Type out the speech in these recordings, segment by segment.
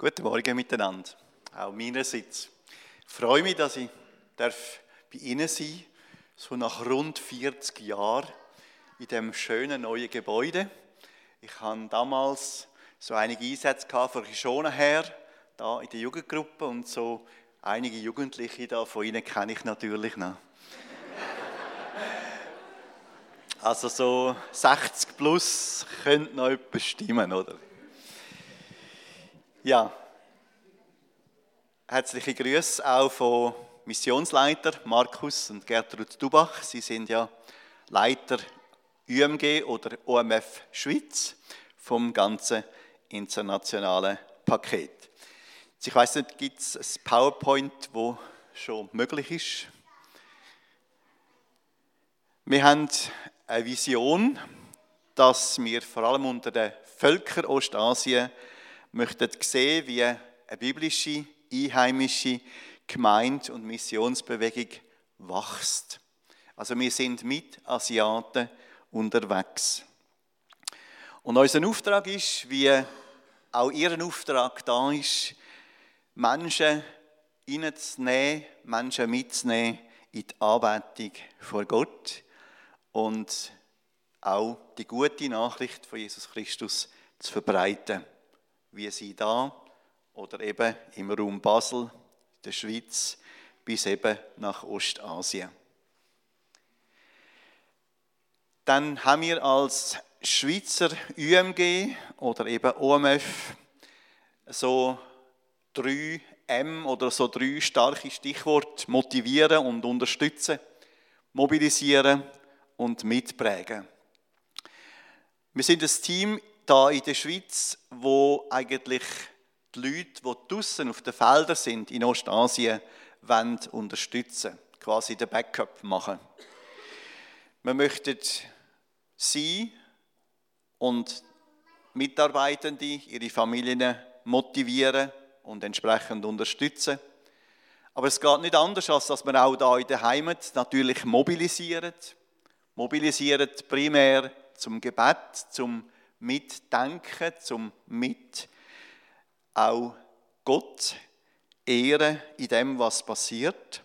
Guten Morgen miteinander, auch meinerseits. Ich freue mich, dass ich darf bei Ihnen sein so nach rund 40 Jahren in dem schönen neuen Gebäude. Ich hatte damals so einige Einsätze von schon her, da in der Jugendgruppe und so einige Jugendliche da von Ihnen kenne ich natürlich noch. Also so 60 plus könnte noch etwas stimmen, oder? Ja, herzliche Grüße auch von Missionsleiter Markus und Gertrud Dubach. Sie sind ja Leiter UMG oder OMF Schweiz vom ganzen internationalen Paket. Ich weiß nicht, gibt es ein PowerPoint, wo schon möglich ist? Wir haben eine Vision, dass wir vor allem unter den Völkern Ostasien möchten sehen, wie eine biblische, einheimische Gemeinde und Missionsbewegung wächst. Also wir sind mit Asiaten unterwegs. Und unser Auftrag ist, wie auch Ihr Auftrag da ist, Menschen reinzunehmen, Menschen mitzunehmen in die Anbetung vor Gott und auch die gute Nachricht von Jesus Christus zu verbreiten wie sie da oder eben im Raum Basel, der Schweiz, bis eben nach Ostasien. Dann haben wir als Schweizer UMG oder eben OMF so drei M oder so drei starke Stichworte motivieren und unterstützen, mobilisieren und mitprägen. Wir sind ein Team da in der Schweiz, wo eigentlich die Leute, die draußen auf den Feldern sind, in Ostasien, wollen unterstützen, quasi den Backup machen. Wir möchten sie und Mitarbeitende, ihre Familien motivieren und entsprechend unterstützen. Aber es geht nicht anders, als dass wir auch da in der Heimat natürlich mobilisieren. Mobilisieren primär zum Gebet, zum mitdenken, zum mit auch Gott ehren in dem, was passiert.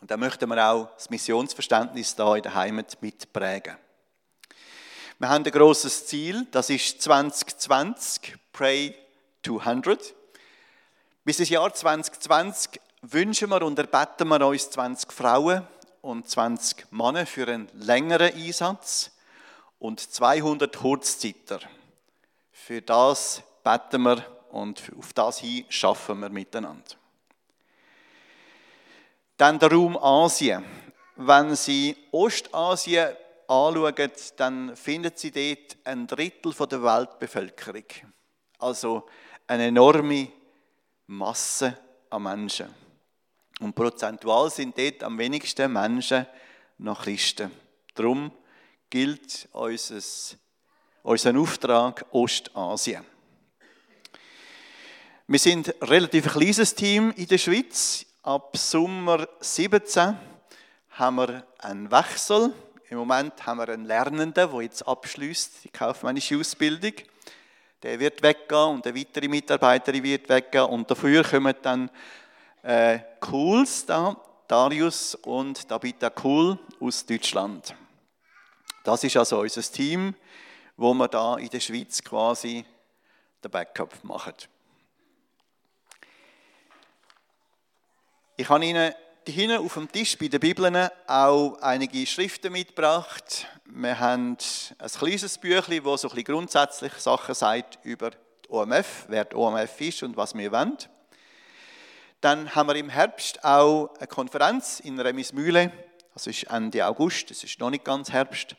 Und da möchten wir auch das Missionsverständnis da in der Heimat mitprägen. Wir haben ein großes Ziel, das ist 2020, Pray 200. Bis das Jahr 2020 wünschen wir und erbeten wir uns 20 Frauen und 20 Männer für einen längeren Einsatz und 200 Kurzzeiter. Für das beten wir und auf das hin schaffen wir miteinander. Dann der Raum Asien. Wenn Sie Ostasien anschauen, dann finden Sie dort ein Drittel der Weltbevölkerung. Also eine enorme Masse an Menschen. Und prozentual sind dort am wenigsten Menschen noch Christen. Darum gilt unser, Auftrag Ostasien. Wir sind ein relativ kleines Team in der Schweiz. Ab Sommer 17 haben wir einen Wechsel. Im Moment haben wir einen Lernenden, der jetzt abschließt die kaufmännische Ausbildung. Der wird weggehen und eine weitere Mitarbeiterin wird weggehen. Und dafür kommen dann äh, Cools da, Darius und Dabita Cool aus Deutschland. Das ist also unser Team, wo wir da in der Schweiz quasi den Backup machen. Ich habe Ihnen hinten auf dem Tisch bei den Bibeln auch einige Schriften mitgebracht. Wir haben ein kleines Büchlein, das so ein bisschen grundsätzlich Sachen sagt über die OMF, wer die OMF ist und was wir wollen. Dann haben wir im Herbst auch eine Konferenz in Remismühle das ist Ende August, es ist noch nicht ganz Herbst.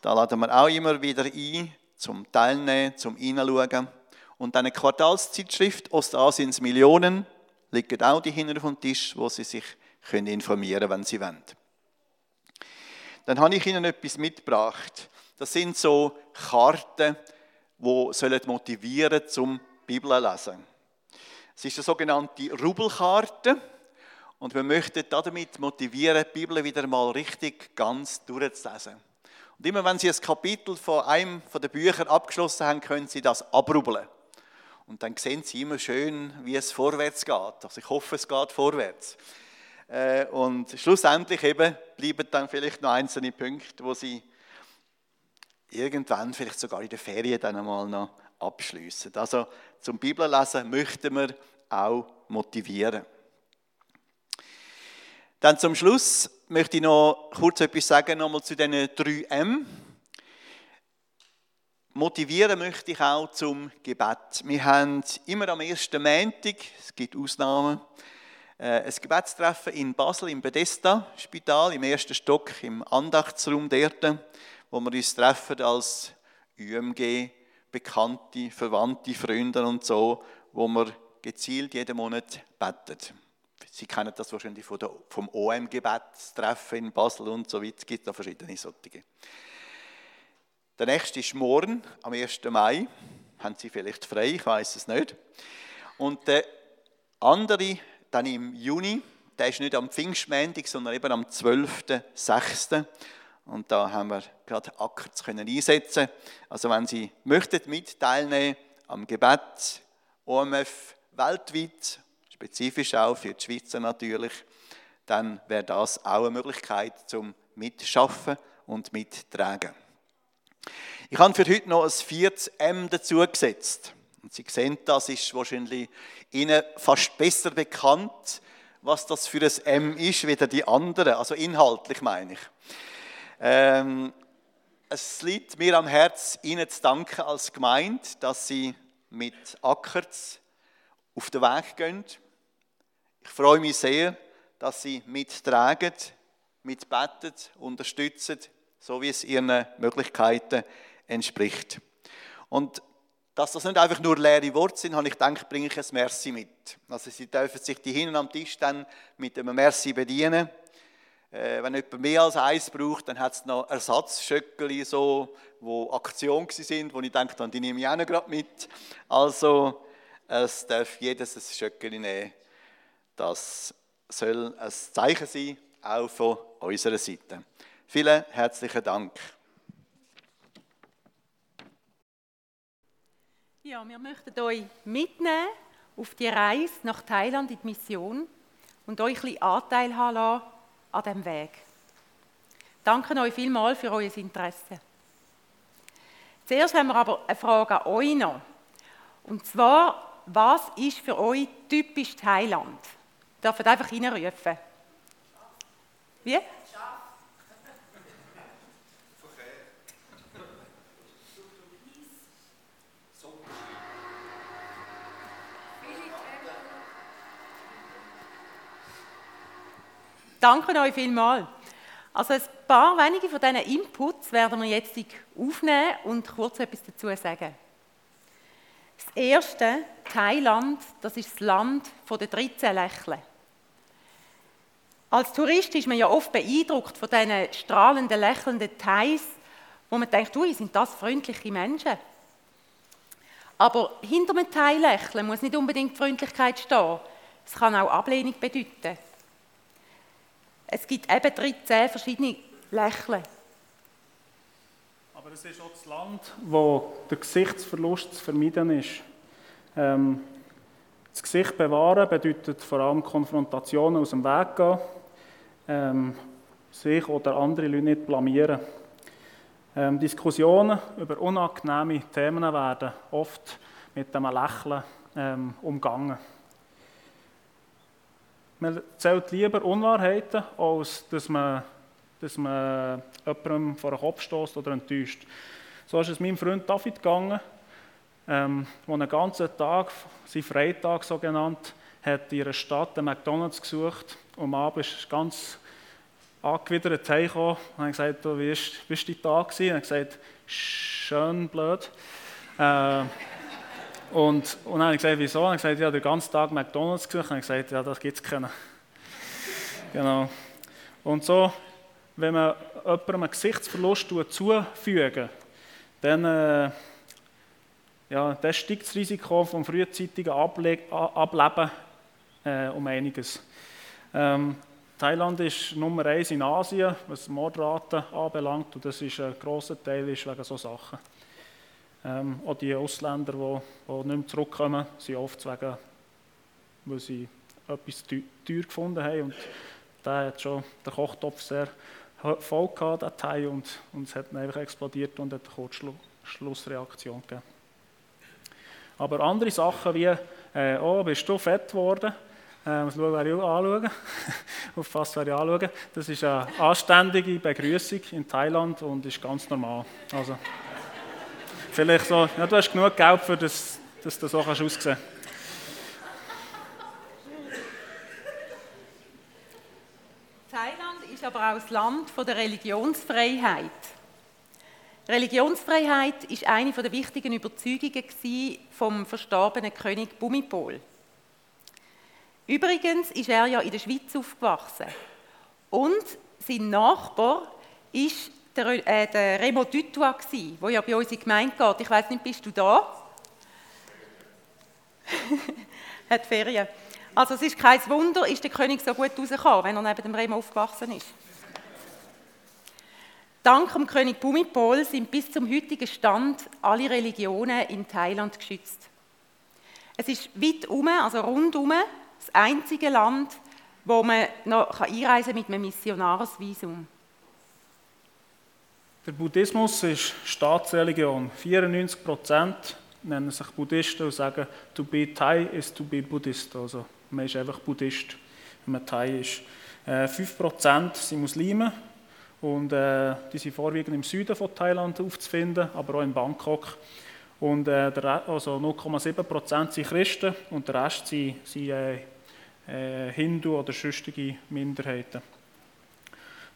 Da laden wir auch immer wieder ein, zum Teilnehmen, zum Hineinschauen. Und eine Quartalszeitschrift Ostasiens Millionen liegt auch die hinten auf dem Tisch, wo Sie sich können informieren können, wenn Sie wollen. Dann habe ich Ihnen etwas mitgebracht. Das sind so Karten, die motivieren sollen zum Bibel lesen. Es ist eine sogenannte Rubelkarte. Und wir möchten damit motivieren, die Bibel wieder mal richtig ganz durchzulesen. Und immer wenn Sie ein Kapitel von einem der Bücher abgeschlossen haben, können Sie das abrubbeln. Und dann sehen sie immer schön, wie es vorwärts geht. Also ich hoffe, es geht vorwärts. Äh, und schlussendlich eben bleiben dann vielleicht noch einzelne Punkte, wo sie irgendwann, vielleicht sogar in der Ferien, dann einmal noch abschließen. Also zum Bibellesen möchten wir auch motivieren. Dann zum Schluss möchte ich noch kurz etwas sagen nochmal zu diesen drei M. Motivieren möchte ich auch zum Gebet. Wir haben immer am ersten Montag, es gibt Ausnahmen, äh, ein Gebetstreffen in Basel im Bethesda-Spital, im ersten Stock, im Andachtsraum dort, wo wir uns treffen als UMG, Bekannte, Verwandte, Freunde und so, wo wir gezielt jeden Monat beten. Sie kennen das wahrscheinlich vom OM-Gebetstreffen in Basel und so weiter. Es gibt da verschiedene solche. Der nächste ist morgen, am 1. Mai. Haben Sie vielleicht frei, ich weiß es nicht. Und der andere, dann im Juni, der ist nicht am Pfingstmäntig, sondern eben am 12.06. Und da haben wir gerade Ackerts können einsetzen. Also wenn Sie möchten mit teilnehmen am Gebet, OMF weltweit spezifisch auch für die Schweizer natürlich, dann wäre das auch eine Möglichkeit zum Mitschaffen und Mittragen. Ich habe für heute noch ein viertes M dazu gesetzt. Und Sie sehen, das ist wahrscheinlich Ihnen fast besser bekannt, was das für ein M ist, wie die anderen. Also inhaltlich meine ich. Ähm, es liegt mir am Herz, Ihnen zu danken als Gemeinde, dass Sie mit Ackerts auf den Weg gehen, ich freue mich sehr, dass Sie mittragen, mitbeten, unterstützen, so wie es Ihren Möglichkeiten entspricht. Und dass das nicht einfach nur leere Worte sind, habe ich gedacht, bringe ich ein Merci mit. Also Sie dürfen sich die hinten am Tisch dann mit einem Merci bedienen. Äh, wenn jemand mehr als eins braucht, dann hat es noch Ersatzschöckeli, so, wo Aktion sind, wo ich denke, die nehme ich auch noch gerade mit. Also es darf jedes ein Schöckeli nehmen das soll ein Zeichen sein, auch von unserer Seite. Vielen herzlichen Dank. Ja, wir möchten euch mitnehmen auf die Reise nach Thailand in die Mission und euch ein bisschen Anteil haben lassen an diesem Weg. Danke euch vielmals für euer Interesse. Zuerst haben wir aber eine Frage an euch noch. Und zwar, was ist für euch typisch Thailand? Dürfen einfach reinrufen. Wie? Danke euch vielmals. Also ein paar wenige von diesen Inputs werden wir jetzt aufnehmen und kurz etwas dazu sagen. Das erste, Thailand, das ist das Land der 13 Lächeln. Als Tourist ist man ja oft beeindruckt von diesen strahlenden, lächelnden Thais, wo man denkt, ui, sind das freundliche Menschen. Aber hinter einem Thai-Lächeln muss nicht unbedingt Freundlichkeit stehen. Es kann auch Ablehnung bedeuten. Es gibt eben 13 verschiedene Lächeln. Aber es ist auch das Land, wo der Gesichtsverlust zu vermeiden ist. Ähm, das Gesicht bewahren bedeutet vor allem Konfrontationen aus dem Weg gehen, ähm, sich oder andere Leute nicht blamieren. Ähm, Diskussionen über unangenehme Themen werden oft mit einem Lächeln ähm, umgangen. Man erzählt lieber Unwahrheiten, als dass man, dass man jemandem vor den Kopf stößt oder enttäuscht. So ist es meinem Freund David gegangen, ähm, der einen ganzen Tag, seinen Freitag so genannt, hat in einer Stadt einen McDonalds gesucht und am Abend ist ganz angewidert heimgekommen und hat gesagt, du, wie bist du da gewesen? Und hat gesagt, schön blöd. Äh, und, und dann habe ich gesagt, wieso? Und er hat gesagt, ja, den ganzen Tag McDonalds gesucht. Und er gesagt, ja, das gibt es keinen. genau. Und so, wenn man jemandem einen Gesichtsverlust zufügen dann äh, ja, das steigt das Risiko vom frühzeitigen Able Ableben äh, um einiges. Ähm, Thailand ist Nummer eins in Asien, was Mordraten anbelangt, und das ist ein grosser Teil ist wegen so Sachen. Ähm, auch die Ausländer, die, die nicht mehr zurückkommen, sind oft wegen, weil sie etwas teuer gefunden haben. Und der hat schon den Kochtopf sehr voll gehabt, der Teil, und, und es hat dann einfach explodiert und hat eine Kurzschlussreaktion gegeben. Aber andere Sachen wie, äh, oh, bist du fett geworden? Äh, muss schauen, wer ich anschauen. Auf was wer ich anschauen. Das ist eine anständige Begrüßung in Thailand und ist ganz normal. Also, vielleicht so, ja, du hast genug Geld, für das, dass du so aussehen kannst. Thailand ist aber auch das Land der Religionsfreiheit. Religionsfreiheit ist eine der wichtigen Überzeugungen vom verstorbenen König Bumipol. Übrigens ist er ja in der Schweiz aufgewachsen und sein Nachbar ist der, äh, der Remo Dutois der ja bei uns in die Gemeinde geht. Ich weiß nicht, bist du da? Hat Ferien. Also es ist kein Wunder, ist der König so gut rausgekommen, wenn er neben dem Remo aufgewachsen ist. Dank dem König Bhumipol sind bis zum heutigen Stand alle Religionen in Thailand geschützt. Es ist weit um, also rundum, das einzige Land, wo man noch einreisen kann mit einem Missionarsvisum. Der Buddhismus ist Staatsreligion. 94 Prozent nennen sich Buddhisten und sagen, to be Thai is to be Buddhist. Also man ist einfach Buddhist, wenn man Thai ist. 5 äh, Prozent sind Muslime und äh, die sind vorwiegend im Süden von Thailand aufzufinden, aber auch in Bangkok. Und äh, der, also 0,7 Prozent sind Christen und der Rest sind, sind äh, äh, Hindu oder sonstige Minderheiten.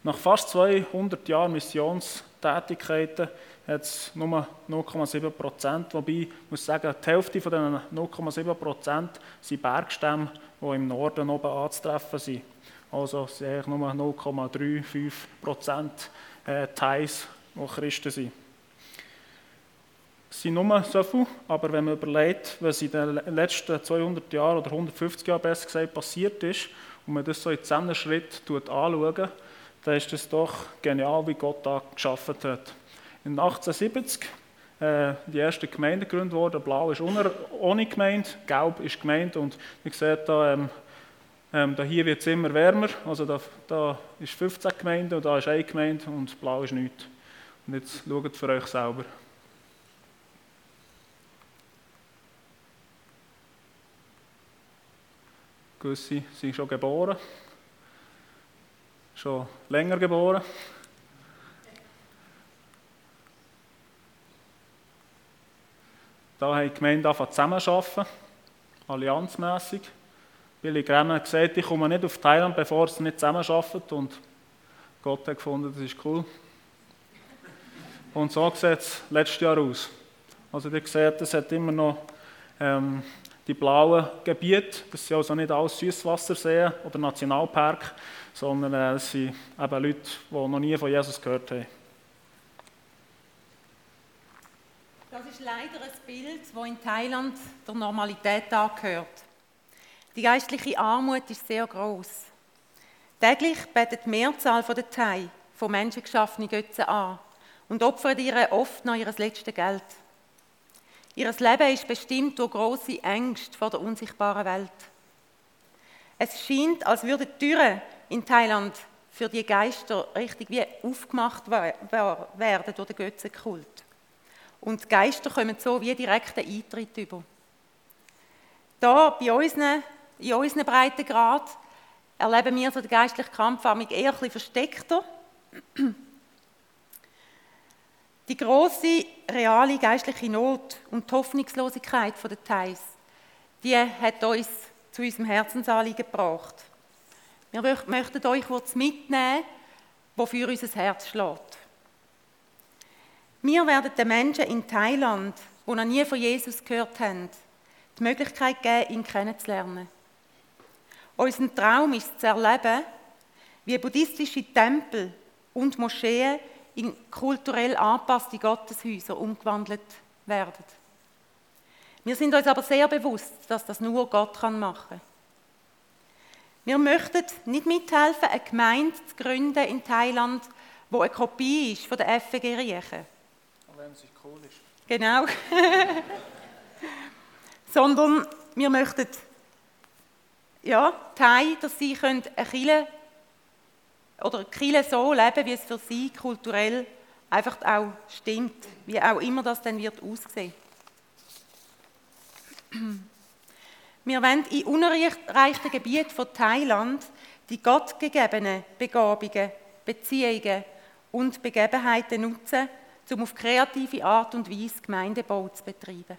Nach fast 200 Jahren Missionstätigkeiten hat es nur 0,7 Prozent, wobei ich muss sagen, die Hälfte von diesen 0,7 Prozent sind Bergstämme, die im Norden oben anzutreffen sind. Also sind nur 0,35 Prozent äh, Thais, die Christen sind. Es sind nur so viel, aber wenn man überlegt, was in den letzten 200 Jahren oder 150 Jahren besser gesagt passiert ist und man das so in Zusammenschritt anschaut, dann ist es doch genial, wie Gott da geschaffen hat. In 1870 äh, die erste Gemeinde gegründet worden. Blau ist ohne Gemeinde, Gelb ist Gemeinde und ihr seht da, ähm, ähm, da hier wird es immer wärmer. Also da, da ist 15 Gemeinden und da ist eine Gemeinde und Blau ist nichts. Und jetzt schaut für euch selber. Gewisse sind schon geboren, schon länger geboren. Da haben die Gemeinden angefangen zusammenzuarbeiten, allianzmässig. Billy Graham hat gesagt, ich komme nicht auf Thailand, bevor es nicht zusammenarbeitet. Und Gott hat gefunden, das ist cool. Und so sieht es letztes Jahr aus. Also ihr seht, es hat immer noch ähm, die blauen Gebiete, das sind also nicht alles Süßwasserseen oder Nationalpark, sondern äh, es sind eben Leute, die noch nie von Jesus gehört haben. Das ist leider ein Bild, das in Thailand der Normalität angehört. Die geistliche Armut ist sehr groß. Täglich betet die Mehrzahl der Thai von Menschen geschaffene Götzen an und opfert ihr oft noch ihr letztes Geld. Ihr Leben ist bestimmt durch große Ängste vor der unsichtbaren Welt. Es scheint, als würden die Türen in Thailand für die Geister richtig wie aufgemacht werden durch den Götzenkult. Und die Geister kommen so wie direkten Eintritt über. Da bei unseren, in unseren Breitengrad erleben wir so den geistlichen Kampf eher ein bisschen versteckter. Die große reale geistliche Not und die Hoffnungslosigkeit der Thais, die hat uns zu unserem Herzensanliegen gebracht. Wir möchten euch kurz mitnehmen, wofür unser Herz schlägt. Wir werden den Menschen in Thailand, die noch nie von Jesus gehört haben, die Möglichkeit geben, ihn kennenzulernen. Unser Traum ist zu erleben, wie buddhistische Tempel und Moscheen in kulturell angepasste Gotteshäuser umgewandelt werden. Wir sind uns aber sehr bewusst, dass das nur Gott machen kann. Wir möchten nicht mithelfen, eine Gemeinde zu gründen in Thailand, wo eine Kopie ist von der FG Riechen. wenn sie cool ist. Genau. Sondern wir möchten ja, Thai, dass sie können eine Kirche oder Kirche so leben, wie es für sie kulturell einfach auch stimmt, wie auch immer das dann wird aussehen. Wir wollen in unerreichten Gebieten von Thailand die gottgegebenen Begabungen, Beziehungen und Begebenheiten nutzen, um auf kreative Art und Weise Gemeindebau zu betreiben.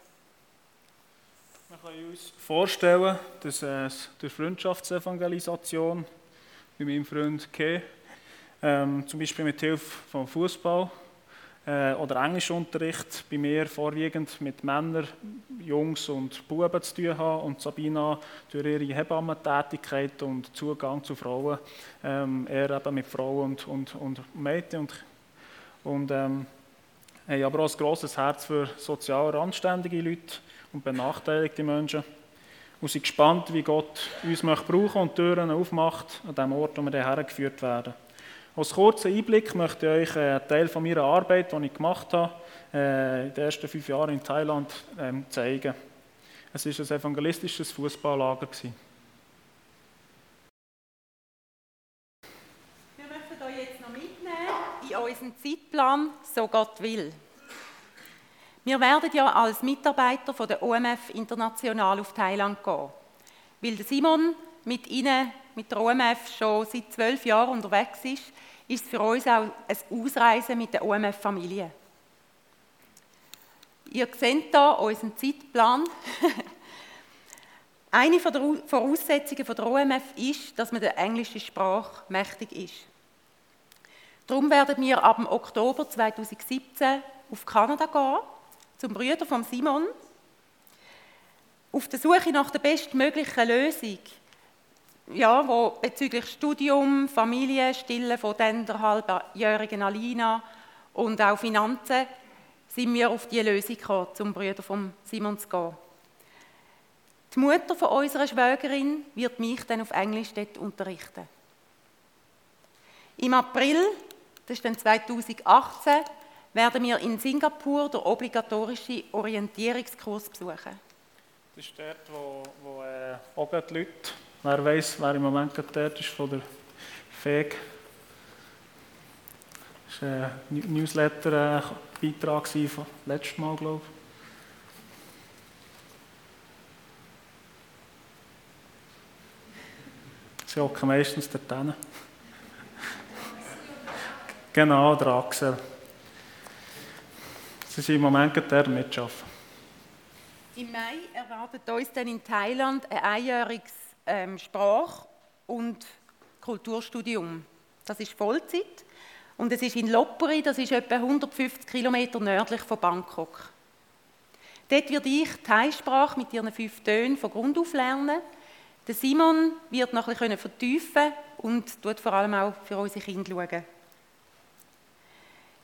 Wir können uns vorstellen, dass es durch Freundschaftsevangelisation bei meinem Freund Ke, ähm, zum Beispiel mit Hilfe vom Fußball äh, oder Englischunterricht bei mir vorwiegend mit Männern, Jungs und Buben zu tun haben und Sabina durch ihre Hebammentätigkeit und Zugang zu Frauen, ähm, eher eben mit Frauen und, und, und Mädchen und, und ähm, haben aber auch ein grosses Herz für sozial randständige Leute und benachteiligte Menschen und sind gespannt, wie Gott uns möchte brauchen und Türen aufmacht an dem Ort, wo wir hergeführt werden. Als kurzer Einblick möchte ich euch einen Teil von meiner Arbeit, die ich gemacht habe, äh, in den ersten fünf Jahren in Thailand ähm, zeigen. Es war ein evangelistisches Fußballlager. Wir möchten euch jetzt noch mitnehmen in unseren Zeitplan, so Gott will. Wir werden ja als Mitarbeiter von der OMF international auf Thailand gehen, weil Simon mit Ihnen, mit der OMF, schon seit zwölf Jahren unterwegs ist, ist es für uns auch ein Ausreisen mit der OMF-Familie. Ihr seht hier unseren Zeitplan. Eine der Voraussetzungen der OMF ist, dass man der englischen Sprache mächtig ist. Darum werden wir ab Oktober 2017 auf Kanada gehen, zum Brüder von Simon, auf der Suche nach der bestmöglichen Lösung ja, wo bezüglich Studium, Familie, Stille von der halbjährigen Alina und auch Finanzen sind wir auf die Lösung gekommen, zum Brüder von Simon zu gehen. Die Mutter von unserer Schwägerin wird mich dann auf Englisch dort unterrichten. Im April, das ist dann 2018, werden wir in Singapur den obligatorischen Orientierungskurs besuchen. Das ist dort, wo, wo äh, auch die Leute Wer weiß, wer im Moment dort ist von der FEG? Das war ein Newsletter-Beitrag vom letzten Mal, glaube ich. Sie hocken meistens dort hin. Genau, der Axel. Sie sind im Moment dort mitarbeiten. Im Mai erwartet uns dann in Thailand ein einjähriges ähm, Sprach- und Kulturstudium. Das ist Vollzeit und es ist in Lopburi, das ist etwa 150 Kilometer nördlich von Bangkok. Dort werde ich Thai-Sprache mit ihren fünf Tönen von Grund auf lernen. Der Simon wird noch ein bisschen vertiefen und tut vor allem auch für unsere Kinder schauen.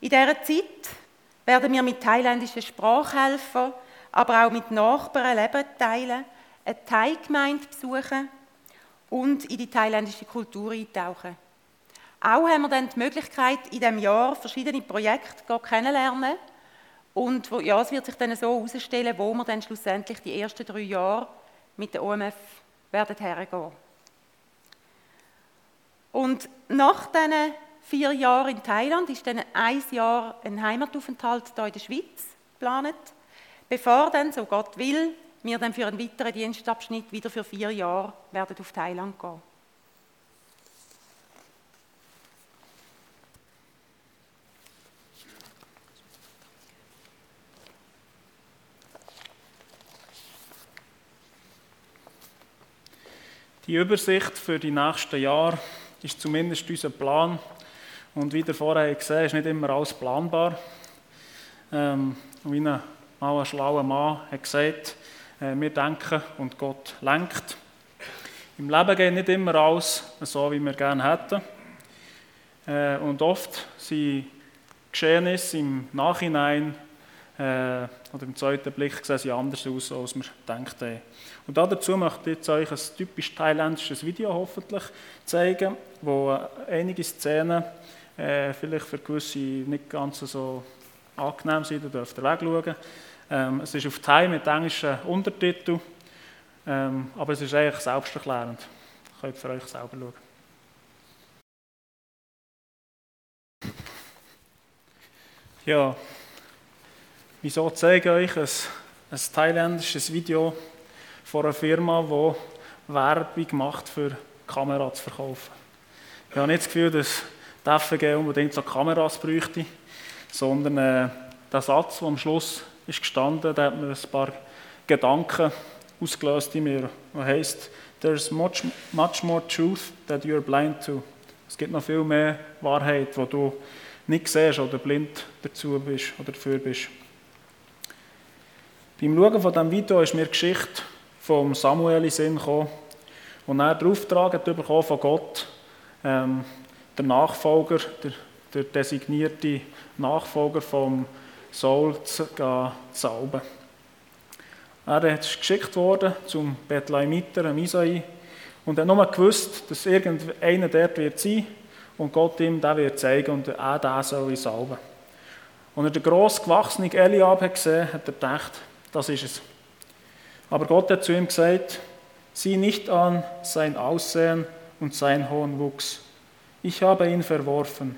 In dieser Zeit werden wir mit thailändischen Sprachhelfern, aber auch mit Nachbarn Leben teilen eine Thai-Gemeinde besuchen und in die thailändische Kultur eintauchen. Auch haben wir dann die Möglichkeit, in diesem Jahr verschiedene Projekte kennenzulernen. Und ja, es wird sich dann so herausstellen, wo wir dann schlussendlich die ersten drei Jahre mit der OMF werden hergehen. Und nach diesen vier Jahren in Thailand ist dann ein Jahr ein Heimataufenthalt hier in der Schweiz geplant, bevor dann, so Gott will, wir dann für einen weiteren Dienstabschnitt wieder für vier Jahre werden auf Thailand gehen. Die Übersicht für die nächsten Jahre ist zumindest unser Plan. Und wie ihr vorher gesehen ist nicht immer alles planbar. Ähm, wie ein, ein schlauer Mann hat gesagt, äh, wir denken und Gott lenkt. Im Leben geht nicht immer alles so, wie wir gerne hätten. Äh, und oft sind Geschehnisse im Nachhinein äh, oder im zweiten Blick sehen sie anders aus, als wir gedacht haben. Und dazu möchte ich jetzt euch ein typisch thailändisches Video hoffentlich zeigen, wo einige Szenen vielleicht für gewisse nicht ganz so angenehm sein, ihr dürft wegschauen. Ähm, es ist auf Thai mit englischen Untertiteln, ähm, aber es ist eigentlich selbsterklärend. Ihr könnt für euch selber schauen. Ja, wieso zeige ich euch ein, ein thailändisches Video von einer Firma, die Werbung macht, für Kameras zu verkaufen? Ich habe nicht das Gefühl, dass FG unbedingt so Kameras bräuchte, sondern äh, der Satz, der am Schluss ist gestanden, der hat mir ein paar Gedanken ausgelöst in mir. Der heißt, There's much, much more truth that you're blind to. Es gibt noch viel mehr Wahrheit, wo du nicht siehst oder blind dazu bist oder dafür bist. Beim Schauen von diesem Video ist mir die Geschichte von Samuel in Sinn gekommen und er den Auftrag bekommen von Gott, ähm, der Nachfolger, der, der, designierte Nachfolger von Saul zu salben. Er ist geschickt worden zum Bethlehemiter, Isai, und er hat nur gewusst, dass irgendeiner dort wird sein und Gott ihm das wird zeigen und er den soll salben. Und er den gross gewachsenen Eliab hat gesehen, hat er gedacht, das ist es. Aber Gott hat zu ihm gesagt, sieh nicht an sein Aussehen und sein hohen Wuchs. Ich habe ihn verworfen.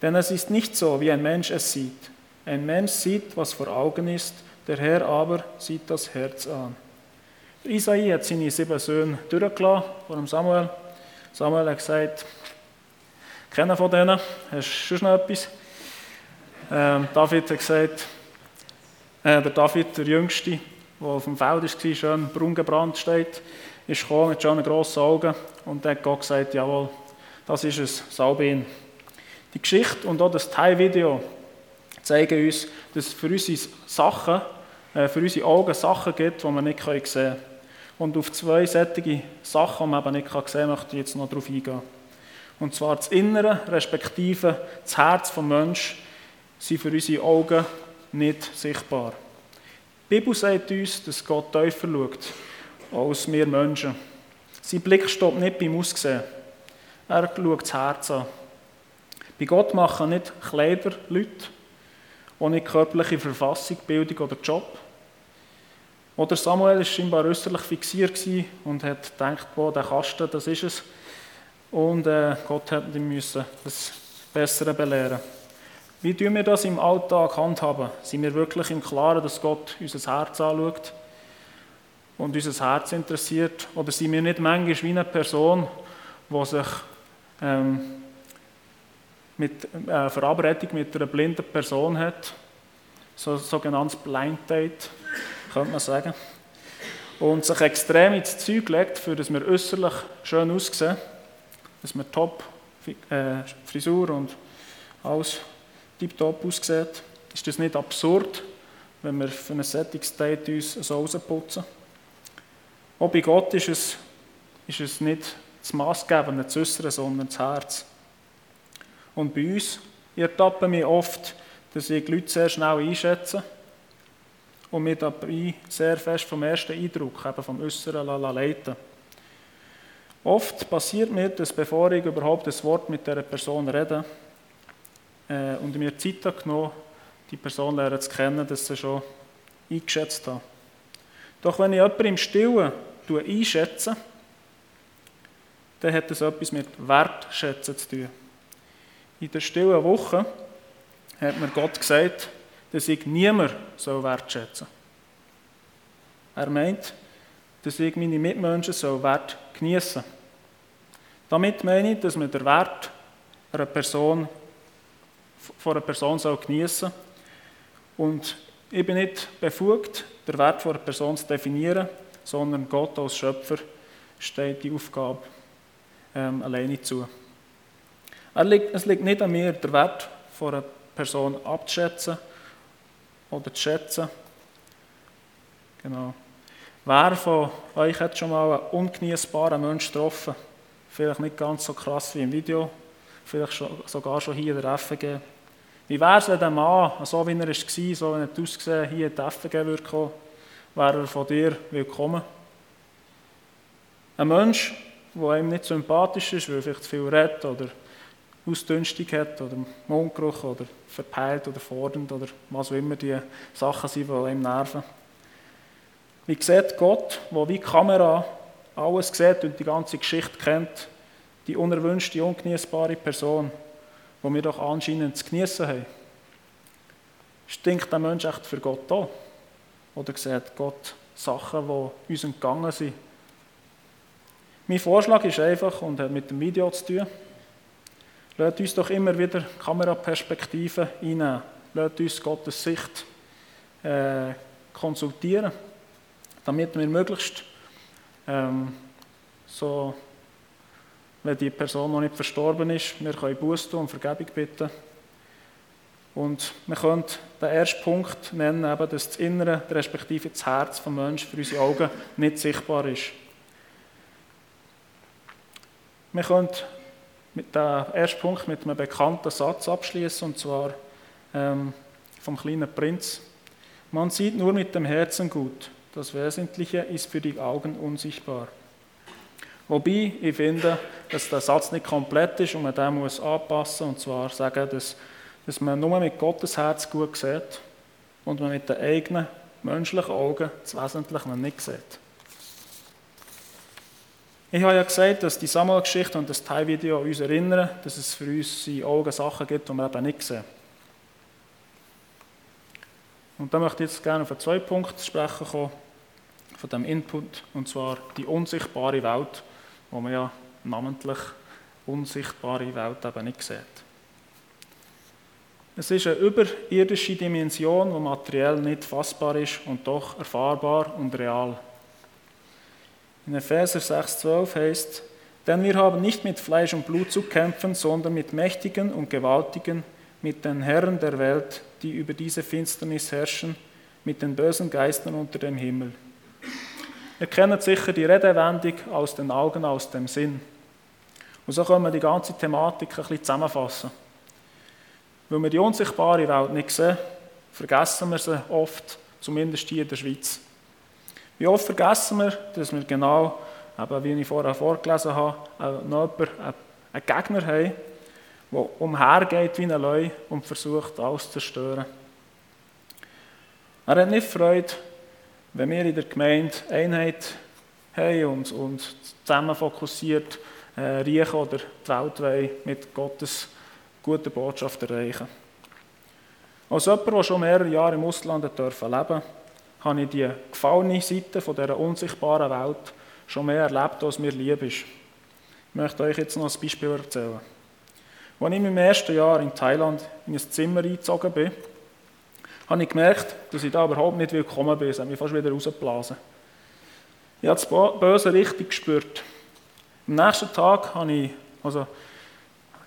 Denn es ist nicht so, wie ein Mensch es sieht. Ein Mensch sieht, was vor Augen ist, der Herr aber sieht das Herz an. Isai hat seine sieben Söhne durchgelassen vor Samuel. Samuel hat gesagt, kennen von denen, hast du schon etwas? Ähm, David hat gesagt, äh, der David, der Jüngste, der auf dem Feld war, schön braun gebrannt steht, ist gekommen mit schönen grossen Augen und hat Gott gesagt, jawohl, das ist es, salbe ihn. Die Geschichte und auch das Teilvideo zeigen uns, dass es für unsere Sachen, äh, für unsere Augen Sachen gibt, die wir nicht sehen können. Und auf zwei sättige Sachen, die man eben nicht sehen kann, möchte ich jetzt noch darauf eingehen. Und zwar das Innere, respektive das Herz des Menschen, sind für unsere Augen nicht sichtbar. Die Bibel sagt uns, dass Gott tiefer schaut als wir Menschen. Sein Blick stoppt nicht beim Aussehen. Er schaut das Herz an. Bei Gott machen nicht Kleider Leute, ohne körperliche Verfassung, Bildung oder Job. Oder Samuel war scheinbar äußerlich fixiert und hat gedacht, boah, der Kasten, das ist es. Und äh, Gott hat ihm müssen das Bessere belehren. Wie tun wir das im Alltag handhaben? Sind wir wirklich im Klaren, dass Gott unser Herz anschaut und unser Herz interessiert? Oder sind wir nicht manchmal wie eine Person, die sich ähm, mit äh, Verabredung mit einer blinden Person hat, so sogenanntes Blind Date, könnte man sagen, und sich extrem ins Zeug legt, für dass wir äußerlich schön aussehen dass man top äh, Frisur und alles tiptop aussieht. Ist das nicht absurd, wenn wir für ein Sättigungsdate uns so rausputzen? Auch bei Gott ist es, ist es nicht das Maßgebende, das Äußere, sondern das Herz. Und bei uns, ich ertappe mich oft, dass ich die Leute sehr schnell einschätze und mich dabei sehr fest vom ersten Eindruck, eben vom Äußeren, leiten Oft passiert mir, dass bevor ich überhaupt das Wort mit der Person rede äh, und mir Zeit genommen, die Person lernen zu kennen, dass sie schon eingeschätzt habe. Doch wenn ich jemanden im Stillen einschätze, dann hat das etwas mit Wertschätzen zu tun. In der stillen Woche hat mir Gott gesagt, dass ich niemand so wertschätzen soll. Er meint, dass ich meine Mitmenschen so Wert genießen Damit meine ich, dass man den Wert einer Person, von einer Person soll genießen Und ich bin nicht befugt, den Wert von einer Person zu definieren, sondern Gott als Schöpfer steht die Aufgabe ähm, alleine zu. Es liegt nicht an mir, den Wert von einer Person abzuschätzen oder zu schätzen. Genau. Wer von euch hat schon mal einen ungenießbaren Menschen getroffen? Vielleicht nicht ganz so krass wie im Video, vielleicht sogar schon hier in der FG. Wie wäre es, wenn der Mann, so wie er war, so wie er ausgesehen hier in die FG würde kommen, wäre er von dir willkommen? Ein Mensch, der einem nicht sympathisch ist, weil er vielleicht zu viel redet oder Ausdünstung hat oder Mundgeruch oder verpeilt oder fordernd oder was auch immer die Sachen sind, die einem nerven. Wie sieht Gott, der wie Kamera alles sieht und die ganze Geschichte kennt, die unerwünschte, ungenießbare Person, die wir doch anscheinend zu genießen haben? Stinkt der Mensch echt für Gott da? Oder sieht Gott Sachen, die uns entgangen sind? Mein Vorschlag ist einfach und hat mit dem Video zu tun. Lasst uns doch immer wieder Kameraperspektiven einnehmen. Lasst uns Gottes Sicht äh, konsultieren, damit wir möglichst ähm, so, wenn die Person noch nicht verstorben ist, wir können Buße tun und Vergebung bitten. Und wir können den ersten Punkt nennen, eben, dass das Innere, respektive das Herz des Menschen für unsere Augen nicht sichtbar ist. Wir können mit dem ersten Punkt mit einem bekannten Satz abschließen, und zwar ähm, vom kleinen Prinz. Man sieht nur mit dem Herzen gut, das Wesentliche ist für die Augen unsichtbar. Wobei ich finde, dass der Satz nicht komplett ist und man den muss anpassen und zwar sagen, dass, dass man nur mit Gottes Herz gut sieht und man mit den eigenen menschlichen Augen das Wesentliche noch nicht sieht. Ich habe ja gesagt, dass die Samuel-Geschichte und das Teilvideo uns erinnern, dass es für uns in Augen Sachen gibt, die wir eben nicht sehen. Und da möchte ich jetzt gerne auf einen zweiten Punkt sprechen kommen, von dem Input, und zwar die unsichtbare Welt, wo man ja namentlich unsichtbare Welt eben nicht sieht. Es ist eine überirdische Dimension, die materiell nicht fassbar ist und doch erfahrbar und real. In Epheser 6,12 heißt, denn wir haben nicht mit Fleisch und Blut zu kämpfen, sondern mit Mächtigen und Gewaltigen, mit den Herren der Welt, die über diese Finsternis herrschen, mit den bösen Geistern unter dem Himmel. Ihr kennt sicher die Redewendung aus den Augen, aus dem Sinn. Und so können wir die ganze Thematik ein bisschen zusammenfassen. Weil wir die unsichtbare Welt nicht sehen, vergessen wir sie oft, zumindest hier in der Schweiz. Wie oft vergessen wir, dass wir genau, eben wie ich vorher vorgelesen habe, noch jemanden, einen Gegner haben, der umhergeht wie ein Leu und versucht, alles zu zerstören. Er hat nicht Freude, wenn wir in der Gemeinde Einheit haben und, und zusammen fokussiert äh, riechen oder die Welt mit Gottes guter Botschaft erreichen. Als jemand, der schon mehrere Jahre im Ausland leben durfte, habe ich die gefallene Seite von dieser unsichtbaren Welt schon mehr erlebt, als mir lieb ist. Ich möchte euch jetzt noch ein Beispiel erzählen. Als ich meinem ersten Jahr in Thailand in ein Zimmer eingezogen bin, habe ich gemerkt, dass ich da überhaupt nicht willkommen bin. Es hat mich fast wieder rausgeblasen. Ich habe das Böse richtig gespürt. Am nächsten Tag habe ich also,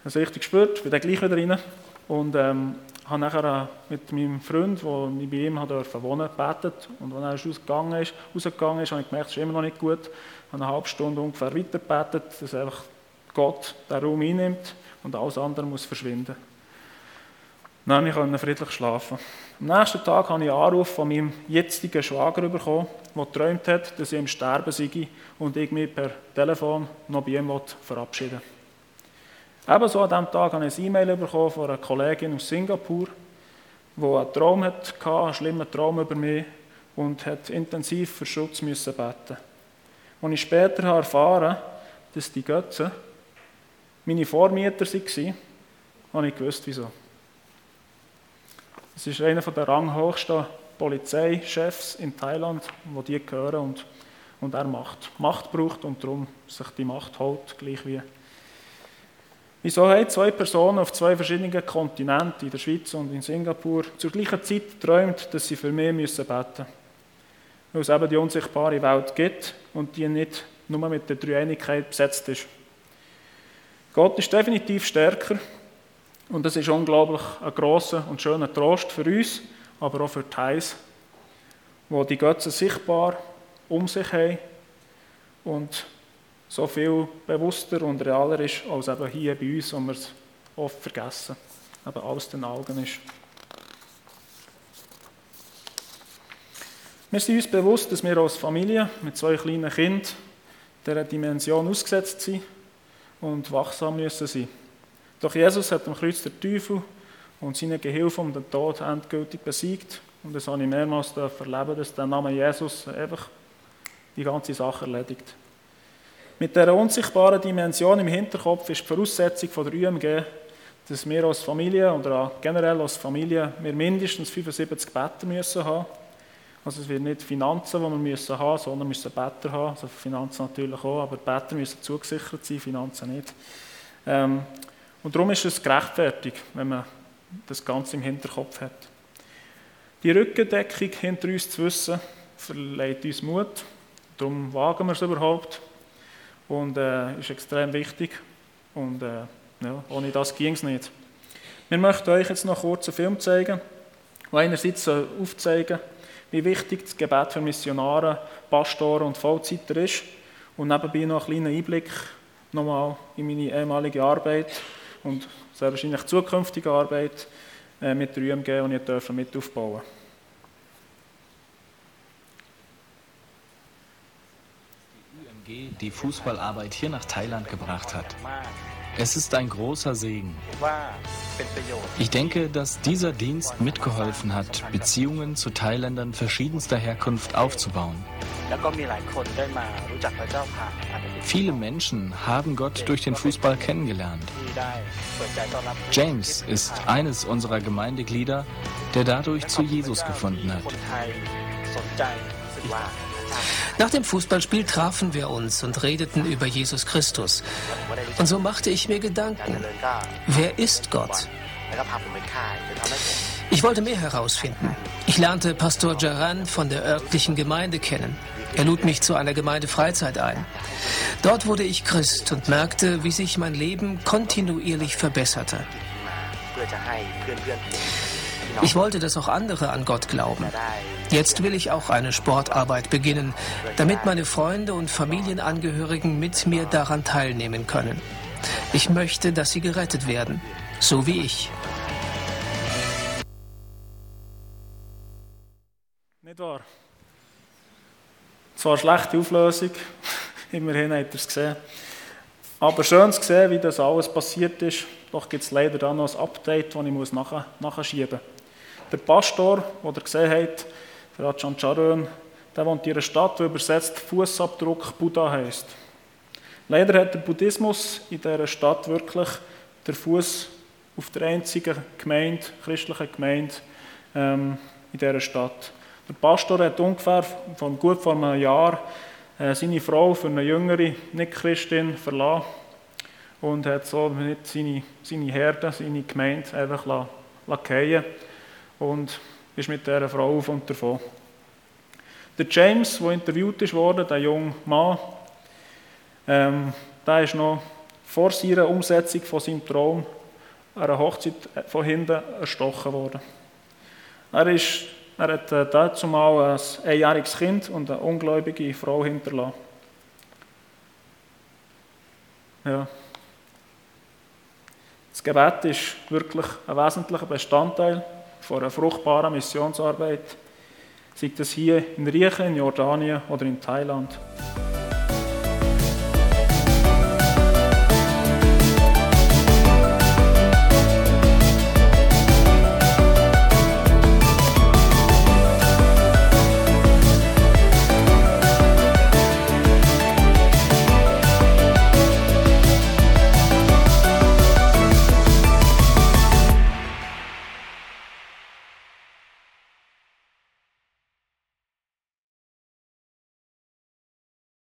es richtig gespürt, bin dann gleich wieder rein und ähm, habe nachher mit meinem Freund, der ich bei ihm durfte wohnen, gebetet. Und als er rausgegangen ist, rausgegangen ist, habe ich gemerkt, es ist immer noch nicht gut. Ich habe eine halbe Stunde ungefähr weiter gebetet, dass einfach Gott den Raum einnimmt und alles andere muss verschwinden. Dann konnte ich friedlich schlafen. Am nächsten Tag habe ich einen Anruf von meinem jetzigen Schwager bekommen, der geträumt hat, dass ich im Sterben sei und ich mich per Telefon noch bei ihm verabschieden will. Ebenso an diesem Tag habe ich ein E-Mail bekommen von einer Kollegin aus Singapur, die einen Traum hatte, einen schlimmen Traum über mich und hat intensiv für Schutz müssen beten. Als ich später erfahren dass die Götze meine Vormieter waren, habe ich gewusst, wieso. Es ist einer der ranghochsten Polizeichefs in Thailand, wo die gehören und, und er Macht, Macht braucht und darum sich die Macht holt, gleich wie Wieso haben zwei Personen auf zwei verschiedenen Kontinenten, in der Schweiz und in Singapur, zur gleichen Zeit geträumt, dass sie für mich beten müssen? Weil es eben die unsichtbare Welt gibt und die nicht nur mit der Dreieinigkeit besetzt ist. Gott ist definitiv stärker und das ist unglaublich ein grosser und schöner Trost für uns, aber auch für die Heis, wo die Götze sichtbar um sich haben und so viel bewusster und realer ist, als eben hier bei uns, wo wir es oft vergessen, eben aus den Augen ist. Wir sind uns bewusst, dass wir als Familie mit zwei kleinen Kindern dieser Dimension ausgesetzt sind und wachsam müssen sein. Doch Jesus hat am Kreuz den Teufel und seine Gehilfe um den Tod endgültig besiegt. Und das habe ich mehrmals erleben, dass der Name Jesus einfach die ganze Sache erledigt. Mit dieser unsichtbaren Dimension im Hinterkopf ist die Voraussetzung von der UMG, dass wir als Familie oder generell als Familie wir mindestens 75 Better müssen haben. Also es wird nicht Finanzen, die wir müssen haben, sondern wir müssen Better haben. Also Finanzen natürlich auch, aber Better müssen zugesichert sein, Finanzen nicht. Ähm, und darum ist es gerechtfertigt, wenn man das Ganze im Hinterkopf hat. Die Rückendeckung hinter uns zu wissen, verleiht uns Mut. Darum wagen wir es überhaupt und äh, ist extrem wichtig. Und äh, ja, ohne das ging es nicht. Wir möchten euch jetzt noch kurz einen Film zeigen, der einerseits aufzeigen wie wichtig das Gebet für Missionare, Pastoren und Vollzeiter ist und nebenbei noch einen kleinen Einblick nochmal in meine ehemalige Arbeit und sehr wahrscheinlich zukünftige Arbeit äh, mit der UMG, und ich mit aufbauen die Fußballarbeit hier nach Thailand gebracht hat. Es ist ein großer Segen. Ich denke, dass dieser Dienst mitgeholfen hat, Beziehungen zu Thailändern verschiedenster Herkunft aufzubauen. Viele Menschen haben Gott durch den Fußball kennengelernt. James ist eines unserer Gemeindeglieder, der dadurch zu Jesus gefunden hat. Nach dem Fußballspiel trafen wir uns und redeten über Jesus Christus. Und so machte ich mir Gedanken. Wer ist Gott? Ich wollte mehr herausfinden. Ich lernte Pastor Jaran von der örtlichen Gemeinde kennen. Er lud mich zu einer Gemeindefreizeit ein. Dort wurde ich Christ und merkte, wie sich mein Leben kontinuierlich verbesserte. Ich wollte, dass auch andere an Gott glauben. Jetzt will ich auch eine Sportarbeit beginnen, damit meine Freunde und Familienangehörigen mit mir daran teilnehmen können. Ich möchte, dass sie gerettet werden, so wie ich. Nicht wahr? Zwar schlechte Auflösung, immerhin habt ihr es gesehen. Aber schön zu sehen, wie das alles passiert ist. Doch gibt es leider dann noch ein Update, das ich nachschieben muss. Der Pastor, den ihr gesehen habt, der Ajahn Charan, der wohnt in einer Stadt, die übersetzt Fußabdruck Buddha heißt. Leider hat der Buddhismus in dieser Stadt wirklich den Fuß auf der einzigen Gemeinde, christlichen Gemeinde ähm, in dieser Stadt. Der Pastor hat ungefähr von gut vor einem Jahr äh, seine Frau für eine jüngere Nicht-Christin verlassen und hat so nicht seine, seine Herde, seine Gemeinde einfach lassen, lassen und ist mit dieser Frau auf und davon. Der James, der interviewt wurde, der junge Mann, ähm, der ist noch vor seiner Umsetzung von seinem Traum an einer Hochzeit von hinten erstochen worden. Er, ist, er hat äh, dazu mal ein einjähriges Kind und eine ungläubige Frau hinterlassen. Ja. Das Gebet ist wirklich ein wesentlicher Bestandteil von einer fruchtbaren Missionsarbeit, sei das hier in Riechen, in Jordanien oder in Thailand.